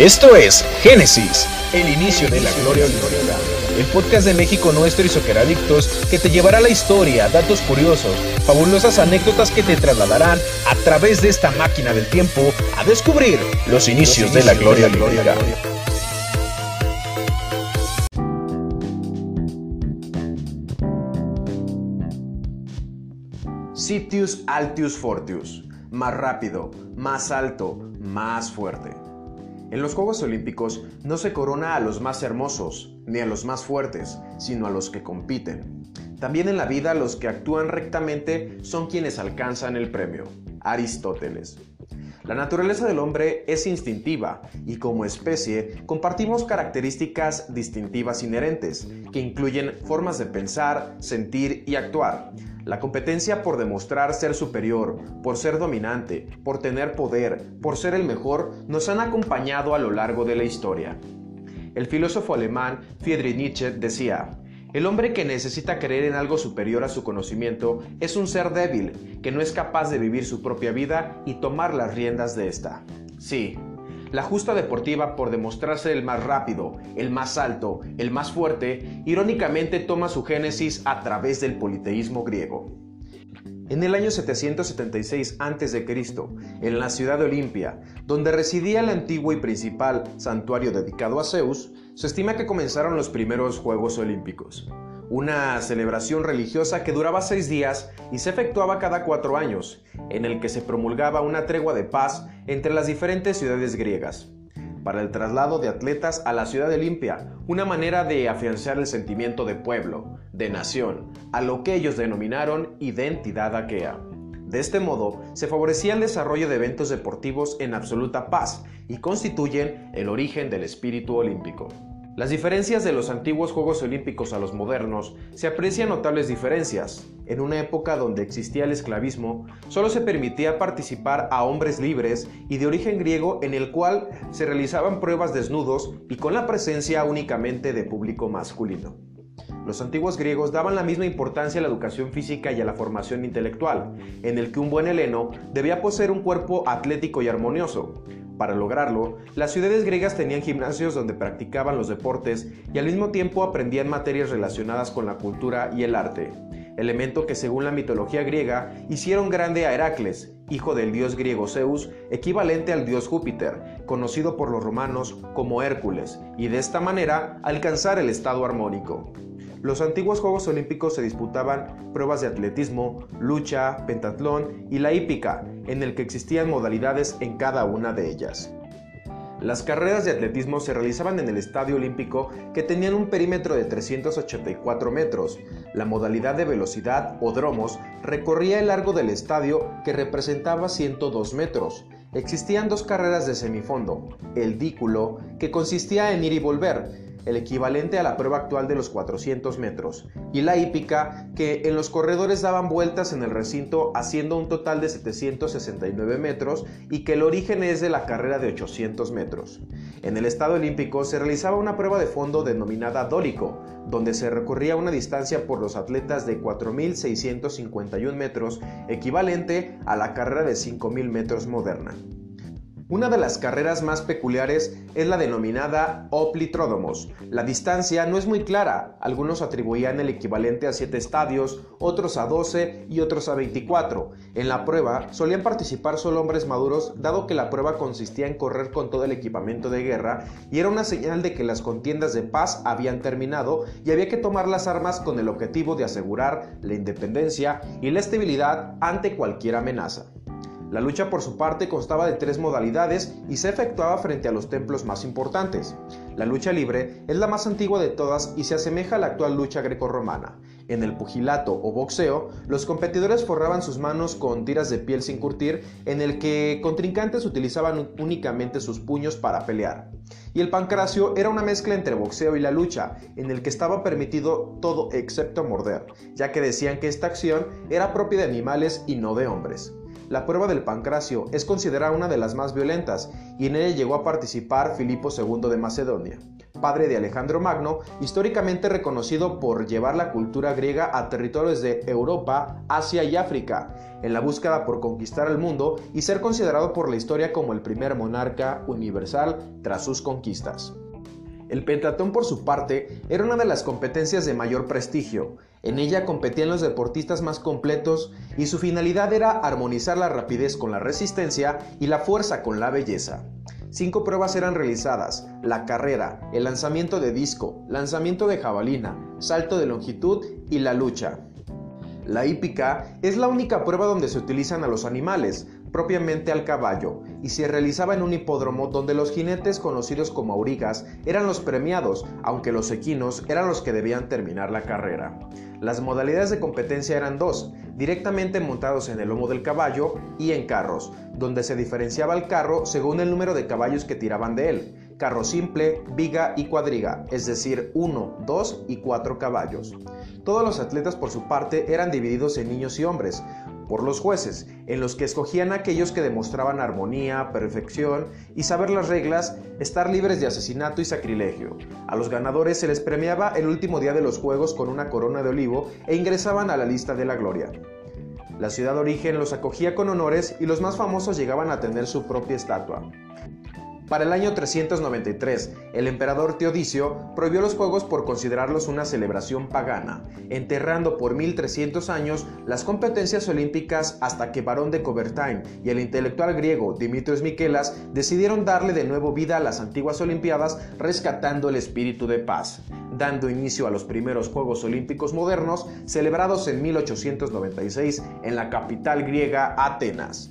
Esto es Génesis, el inicio de la gloria olímpica. El podcast de México Nuestro y Socceradictos que te llevará a la historia, datos curiosos, fabulosas anécdotas que te trasladarán a través de esta máquina del tiempo a descubrir los inicios, de la gloria olímpica. Sitius Altius Fortius. Más rápido, más alto, más fuerte. En los Juegos Olímpicos no se corona a los más hermosos, ni a los más fuertes, sino a los que compiten. También en la vida los que actúan rectamente son quienes alcanzan el premio. Aristóteles. La naturaleza del hombre es instintiva y como especie compartimos características distintivas inherentes que incluyen formas de pensar, sentir y actuar. La competencia por demostrar ser superior, por ser dominante, por tener poder, por ser el mejor, nos han acompañado a lo largo de la historia. El filósofo alemán Friedrich Nietzsche decía, el hombre que necesita creer en algo superior a su conocimiento es un ser débil, que no es capaz de vivir su propia vida y tomar las riendas de esta. Sí, la justa deportiva, por demostrarse el más rápido, el más alto, el más fuerte, irónicamente toma su génesis a través del politeísmo griego. En el año 776 a.C., en la ciudad de Olimpia, donde residía el antiguo y principal santuario dedicado a Zeus, se estima que comenzaron los primeros Juegos Olímpicos una celebración religiosa que duraba seis días y se efectuaba cada cuatro años, en el que se promulgaba una tregua de paz entre las diferentes ciudades griegas, para el traslado de atletas a la ciudad de Olimpia, una manera de afianzar el sentimiento de pueblo, de nación, a lo que ellos denominaron identidad aquea. De este modo, se favorecía el desarrollo de eventos deportivos en absoluta paz y constituyen el origen del espíritu olímpico. Las diferencias de los antiguos Juegos Olímpicos a los modernos se aprecian notables diferencias. En una época donde existía el esclavismo, solo se permitía participar a hombres libres y de origen griego en el cual se realizaban pruebas desnudos y con la presencia únicamente de público masculino. Los antiguos griegos daban la misma importancia a la educación física y a la formación intelectual, en el que un buen heleno debía poseer un cuerpo atlético y armonioso, para lograrlo, las ciudades griegas tenían gimnasios donde practicaban los deportes y al mismo tiempo aprendían materias relacionadas con la cultura y el arte, elemento que según la mitología griega hicieron grande a Heracles, hijo del dios griego Zeus, equivalente al dios Júpiter, conocido por los romanos como Hércules, y de esta manera alcanzar el estado armónico. Los antiguos Juegos Olímpicos se disputaban pruebas de atletismo, lucha, pentatlón y la hípica, en el que existían modalidades en cada una de ellas. Las carreras de atletismo se realizaban en el Estadio Olímpico que tenían un perímetro de 384 metros. La modalidad de velocidad o dromos recorría el largo del estadio que representaba 102 metros. Existían dos carreras de semifondo, el dículo, que consistía en ir y volver, el equivalente a la prueba actual de los 400 metros, y la hípica, que en los corredores daban vueltas en el recinto haciendo un total de 769 metros y que el origen es de la carrera de 800 metros. En el Estado Olímpico se realizaba una prueba de fondo denominada dórico, donde se recorría una distancia por los atletas de 4.651 metros, equivalente a la carrera de 5.000 metros moderna. Una de las carreras más peculiares es la denominada Oplitródomos. La distancia no es muy clara, algunos atribuían el equivalente a 7 estadios, otros a 12 y otros a 24. En la prueba solían participar solo hombres maduros, dado que la prueba consistía en correr con todo el equipamiento de guerra y era una señal de que las contiendas de paz habían terminado y había que tomar las armas con el objetivo de asegurar la independencia y la estabilidad ante cualquier amenaza. La lucha por su parte constaba de tres modalidades y se efectuaba frente a los templos más importantes. La lucha libre es la más antigua de todas y se asemeja a la actual lucha grecorromana. En el pugilato o boxeo, los competidores forraban sus manos con tiras de piel sin curtir, en el que contrincantes utilizaban únicamente sus puños para pelear. Y el pancracio era una mezcla entre boxeo y la lucha, en el que estaba permitido todo excepto morder, ya que decían que esta acción era propia de animales y no de hombres. La prueba del pancracio es considerada una de las más violentas y en ella llegó a participar Filipo II de Macedonia. padre de Alejandro Magno, históricamente reconocido por llevar la cultura griega a territorios de Europa, Asia y África, en la búsqueda por conquistar el mundo y ser considerado por la historia como el primer monarca universal tras sus conquistas. El pentatón, por su parte, era una de las competencias de mayor prestigio. En ella competían los deportistas más completos y su finalidad era armonizar la rapidez con la resistencia y la fuerza con la belleza. Cinco pruebas eran realizadas, la carrera, el lanzamiento de disco, lanzamiento de jabalina, salto de longitud y la lucha. La hípica es la única prueba donde se utilizan a los animales, propiamente al caballo, y se realizaba en un hipódromo donde los jinetes conocidos como aurigas eran los premiados, aunque los equinos eran los que debían terminar la carrera. Las modalidades de competencia eran dos, directamente montados en el lomo del caballo y en carros, donde se diferenciaba el carro según el número de caballos que tiraban de él, carro simple, viga y cuadriga, es decir, 1, 2 y 4 caballos. Todos los atletas por su parte eran divididos en niños y hombres, por los jueces, en los que escogían aquellos que demostraban armonía, perfección y saber las reglas, estar libres de asesinato y sacrilegio. A los ganadores se les premiaba el último día de los Juegos con una corona de olivo e ingresaban a la lista de la gloria. La ciudad de origen los acogía con honores y los más famosos llegaban a tener su propia estatua. Para el año 393, el emperador Teodicio prohibió los juegos por considerarlos una celebración pagana, enterrando por 1300 años las competencias olímpicas hasta que Barón de Cobertain y el intelectual griego Dimitrios Miquelas decidieron darle de nuevo vida a las antiguas Olimpiadas rescatando el espíritu de paz, dando inicio a los primeros Juegos Olímpicos modernos celebrados en 1896 en la capital griega Atenas.